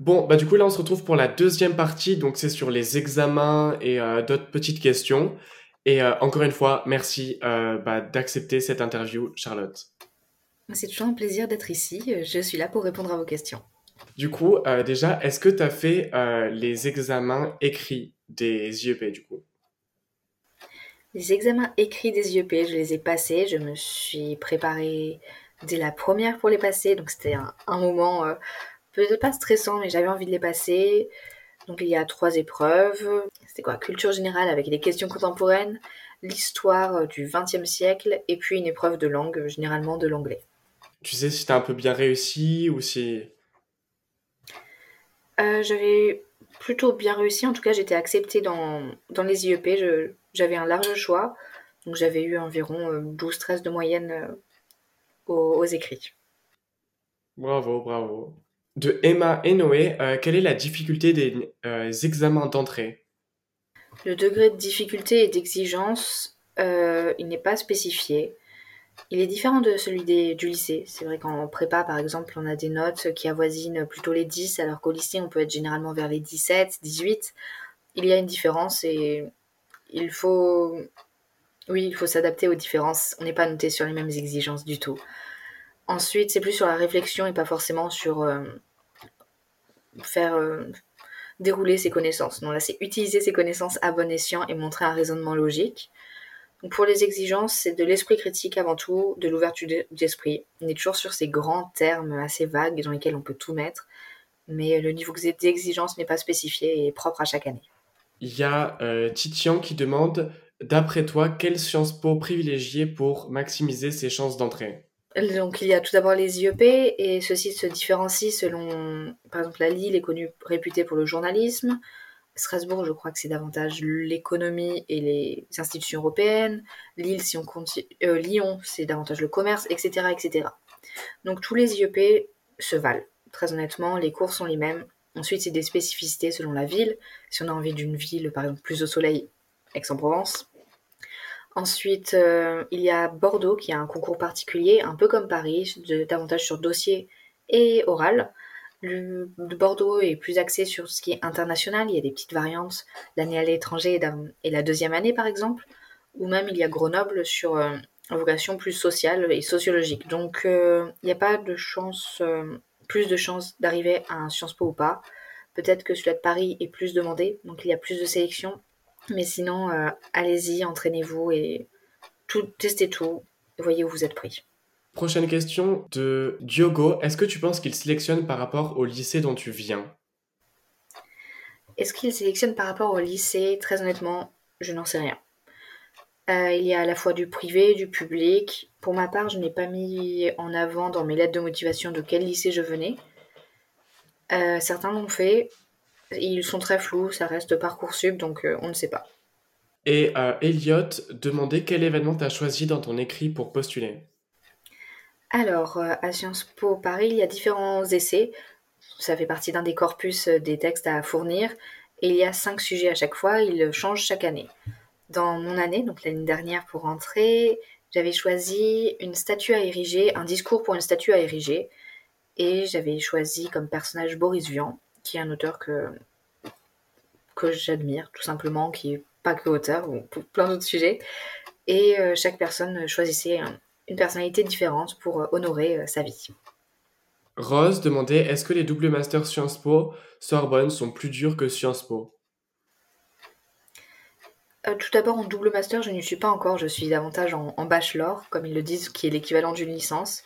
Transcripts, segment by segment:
Bon, bah du coup là on se retrouve pour la deuxième partie, donc c'est sur les examens et euh, d'autres petites questions. Et euh, encore une fois, merci euh, bah, d'accepter cette interview, Charlotte. C'est toujours un plaisir d'être ici. Je suis là pour répondre à vos questions. Du coup, déjà, est-ce que tu as fait les examens écrits des IEP du coup? Les examens écrits des IEP, je les ai passés. Je me suis préparée dès la première pour les passer. Donc c'était un, un, moment peut-être pas stressant, mais j'avais envie de les passer. Donc il y a trois épreuves. C'était quoi? Culture générale avec des questions contemporaines, l'histoire du XXe siècle et puis une épreuve de langue, généralement de l'anglais. Tu sais si t'as un peu bien réussi ou si... Euh, j'avais plutôt bien réussi. En tout cas, j'étais acceptée dans, dans les IEP. J'avais un large choix. Donc j'avais eu environ 12-13 euh, de moyenne euh, aux, aux écrits. Bravo, bravo de Emma et Noé, euh, quelle est la difficulté des euh, examens d'entrée? Le degré de difficulté et d'exigence, euh, il n'est pas spécifié. Il est différent de celui du lycée. C'est vrai qu'en prépa, par exemple, on a des notes qui avoisinent plutôt les 10, alors qu'au lycée, on peut être généralement vers les 17, 18. Il y a une différence et il faut... Oui, il faut s'adapter aux différences. On n'est pas noté sur les mêmes exigences du tout. Ensuite, c'est plus sur la réflexion et pas forcément sur faire euh, dérouler ses connaissances. Non, là, c'est utiliser ses connaissances à bon escient et montrer un raisonnement logique. Donc pour les exigences, c'est de l'esprit critique avant tout, de l'ouverture d'esprit. On est toujours sur ces grands termes assez vagues dans lesquels on peut tout mettre, mais le niveau d'exigence n'est pas spécifié et propre à chaque année. Il y a euh, Titian qui demande, d'après toi, quelle Sciences Po privilégier pour maximiser ses chances d'entrée? Donc il y a tout d'abord les IEP et ceux-ci se différencient selon, par exemple, la Lille est connue, réputée pour le journalisme. Strasbourg, je crois que c'est davantage l'économie et les institutions européennes. Lille, si on compte, euh, Lyon, c'est davantage le commerce, etc., etc. Donc tous les IEP se valent. Très honnêtement, les cours sont les mêmes. Ensuite, c'est des spécificités selon la ville. Si on a envie d'une ville, par exemple, plus au soleil, Aix-en-Provence, Ensuite, euh, il y a Bordeaux qui a un concours particulier, un peu comme Paris, davantage sur dossier et oral. Le, Bordeaux est plus axé sur ce qui est international, il y a des petites variantes, l'année à l'étranger et la deuxième année par exemple, ou même il y a Grenoble sur euh, vocation plus sociale et sociologique. Donc euh, il n'y a pas de chance, plus de chances d'arriver à un Sciences Po ou pas. Peut-être que celui de Paris est plus demandé, donc il y a plus de sélection, mais sinon, euh, allez-y, entraînez-vous et tout, testez tout. Voyez où vous êtes pris. Prochaine question de Diogo. Est-ce que tu penses qu'il sélectionne par rapport au lycée dont tu viens? Est-ce qu'il sélectionne par rapport au lycée? Très honnêtement, je n'en sais rien. Euh, il y a à la fois du privé, du public. Pour ma part, je n'ai pas mis en avant dans mes lettres de motivation de quel lycée je venais. Euh, certains l'ont fait, ils sont très flous, ça reste Parcoursup, donc euh, on ne sait pas. Et euh, Elliot demandait quel événement tu as choisi dans ton écrit pour postuler. Alors, euh, à Sciences Po Paris, il y a différents essais. Ça fait partie d'un des corpus des textes à fournir. Et il y a cinq sujets à chaque fois, ils changent chaque année. Dans mon année, donc l'année dernière pour entrer, j'avais choisi une statue à ériger, un discours pour une statue à ériger. Et j'avais choisi comme personnage Boris Vian, qui est un auteur que, que j'admire, tout simplement, qui est pas que auteur, ou plein d'autres sujets. Et euh, chaque personne choisissait une personnalité différente pour euh, honorer euh, sa vie. Rose demandait est-ce que les doubles masters Sciences Po Sorbonne sont plus durs que Sciences Po? Tout d'abord, en double master, je n'y suis pas encore. Je suis davantage en, en bachelor, comme ils le disent, qui est l'équivalent d'une licence.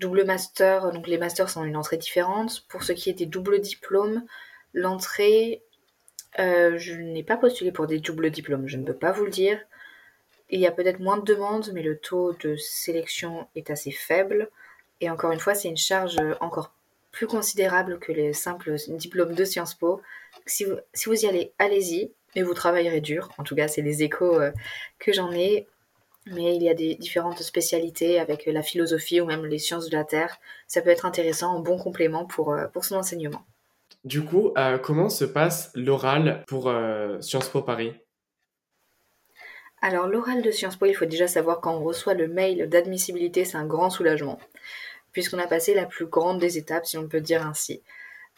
Double master, donc les masters sont une entrée différente. Pour ce qui est des doubles diplômes, l'entrée, euh, je n'ai pas postulé pour des doubles diplômes, je ne peux pas vous le dire. Il y a peut-être moins de demandes, mais le taux de sélection est assez faible. Et encore une fois, c'est une charge encore plus considérable que les simples diplômes de Sciences Po. Si vous, y allez, allez-y, mais vous travaillerez dur. En tout cas, c'est les échos euh, que j'en ai mais il y a des différentes spécialités avec la philosophie ou même les sciences de la Terre. Ça peut être intéressant, un bon complément pour, euh, pour son enseignement. Du coup, euh, comment se passe l'oral pour euh, Sciences Po Paris? Alors l'oral de Sciences Po, il faut déjà savoir quand on reçoit le mail d'admissibilité, c'est un grand soulagement, puisqu'on a passé la plus grande des étapes, si on peut dire ainsi.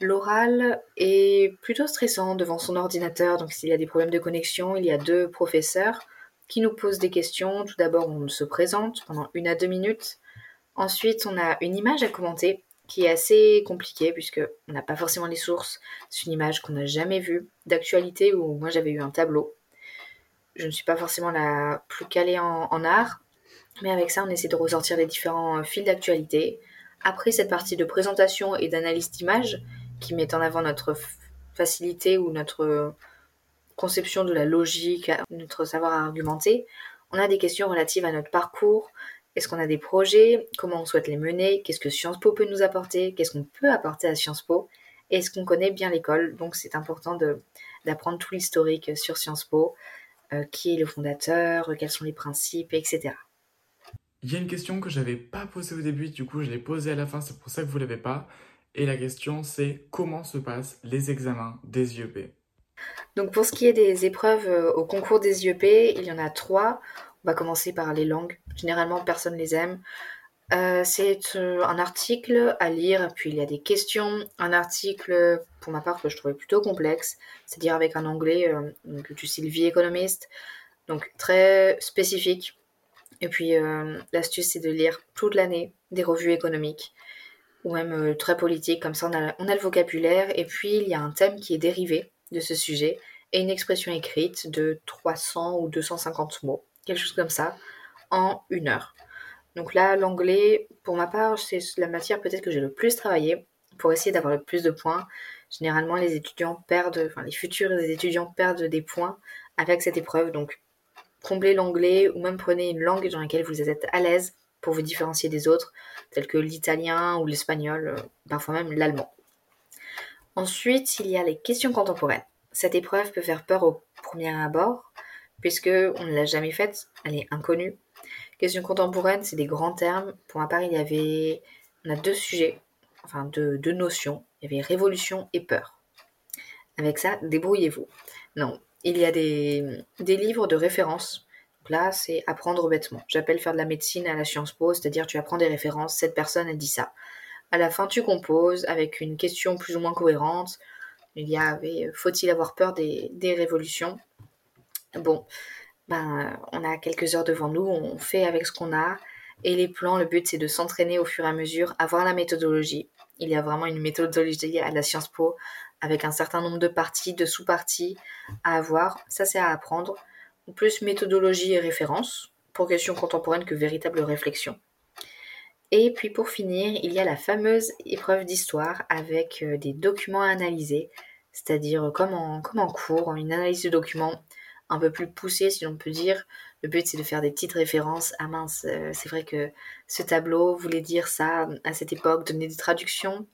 L'oral est plutôt stressant devant son ordinateur, donc s'il y a des problèmes de connexion, il y a deux professeurs qui nous posent des questions. Tout d'abord, on se présente pendant une à deux minutes. Ensuite, on a une image à commenter qui est assez compliquée puisque on n'a pas forcément les sources. C'est une image qu'on n'a jamais vue d'actualité où moi j'avais eu un tableau. Je ne suis pas forcément la plus calée en, en art, mais avec ça, on essaie de ressortir les différents fils d'actualité. Après cette partie de présentation et d'analyse d'image, qui met en avant notre facilité ou notre conception de la logique, notre savoir argumenter, on a des questions relatives à notre parcours. Est-ce qu'on a des projets? Comment on souhaite les mener? Qu'est-ce que Sciences Po peut nous apporter? Qu'est-ce qu'on peut apporter à Sciences Po? Est-ce qu'on connaît bien l'école? Donc c'est important d'apprendre tout l'historique sur Sciences Po, euh, qui est le fondateur, quels sont les principes, etc. Il y a une question que je n'avais pas posée au début, du coup je l'ai posée à la fin, c'est pour ça que vous l'avez pas. Et la question c'est comment se passent les examens des IEP Donc pour ce qui est des épreuves euh, au concours des IEP, il y en a trois. On va commencer par les langues. Généralement personne les aime. Euh, c'est euh, un article à lire, puis il y a des questions. Un article, pour ma part, que je trouvais plutôt complexe, c'est-à-dire avec un anglais que tu Sylvie économiste, donc très spécifique. Et puis l'astuce, c'est de lire toute l'année des revues économiques ou même euh, très politique, comme ça on a le vocabulaire, et puis il y a un thème qui est dérivé de ce sujet, et une expression écrite de 300 ou 250 mots, quelque chose comme ça, en une heure. Donc là, l'anglais, pour ma part, c'est la matière peut-être que j'ai le plus travaillé pour essayer d'avoir le plus de points. Généralement, les étudiants perdent, enfin les futurs étudiants perdent des points avec cette épreuve. Donc, comblez l'anglais ou même prenez une langue dans laquelle vous êtes à l'aise pour vous différencier des autres, tels que l'italien ou l'espagnol, euh, parfois même l'allemand. Ensuite, il y a les questions contemporaines. Cette épreuve peut faire peur au premier abord, puisque on ne l'a jamais faite, elle est inconnue. Questions contemporaines, c'est des grands termes. Pour ma part, il y avait, deux sujets, enfin deux, notions. Il y avait révolution et peur. Avec ça, débrouillez-vous. Non, il y a des, livres de référence là, c'est apprendre bêtement. J'appelle faire de la médecine à la Sciences Po, c'est-à-dire tu apprends des références, cette personne a dit ça. À la fin, tu composes avec une question plus ou moins cohérente. Il y avait faut-il avoir peur des, des révolutions? Bon, ben, on a quelques heures devant nous, on fait avec ce qu'on a. Et les plans, le but c'est de s'entraîner au fur et à mesure, avoir la méthodologie. Il y a vraiment une méthodologie à la Sciences Po avec un certain nombre de parties, de sous-parties à avoir. Ça c'est à apprendre plus méthodologie et référence, pour questions contemporaines que véritable réflexion. Et puis pour finir, il y a la fameuse épreuve d'histoire avec euh, des documents à analyser, c'est-à-dire comme en, comme en cours, une analyse de documents un peu plus poussée si l'on peut dire. Le but c'est de faire des petites références. Ah mince, euh, c'est vrai que ce tableau voulait dire ça à cette époque, donner des traductions.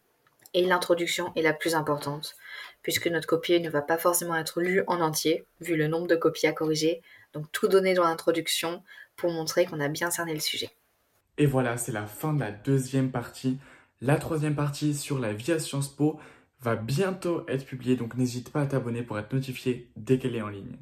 Et l'introduction est la plus importante puisque notre copier ne va pas forcément être lu en entier, vu le nombre de copies à corriger. Donc tout donner dans l'introduction pour montrer qu'on a bien cerné le sujet. Et voilà, c'est la fin de la deuxième partie. La troisième partie sur la vie à Sciences Po va bientôt être publiée, donc n'hésite pas à t'abonner pour être notifié dès qu'elle est en ligne.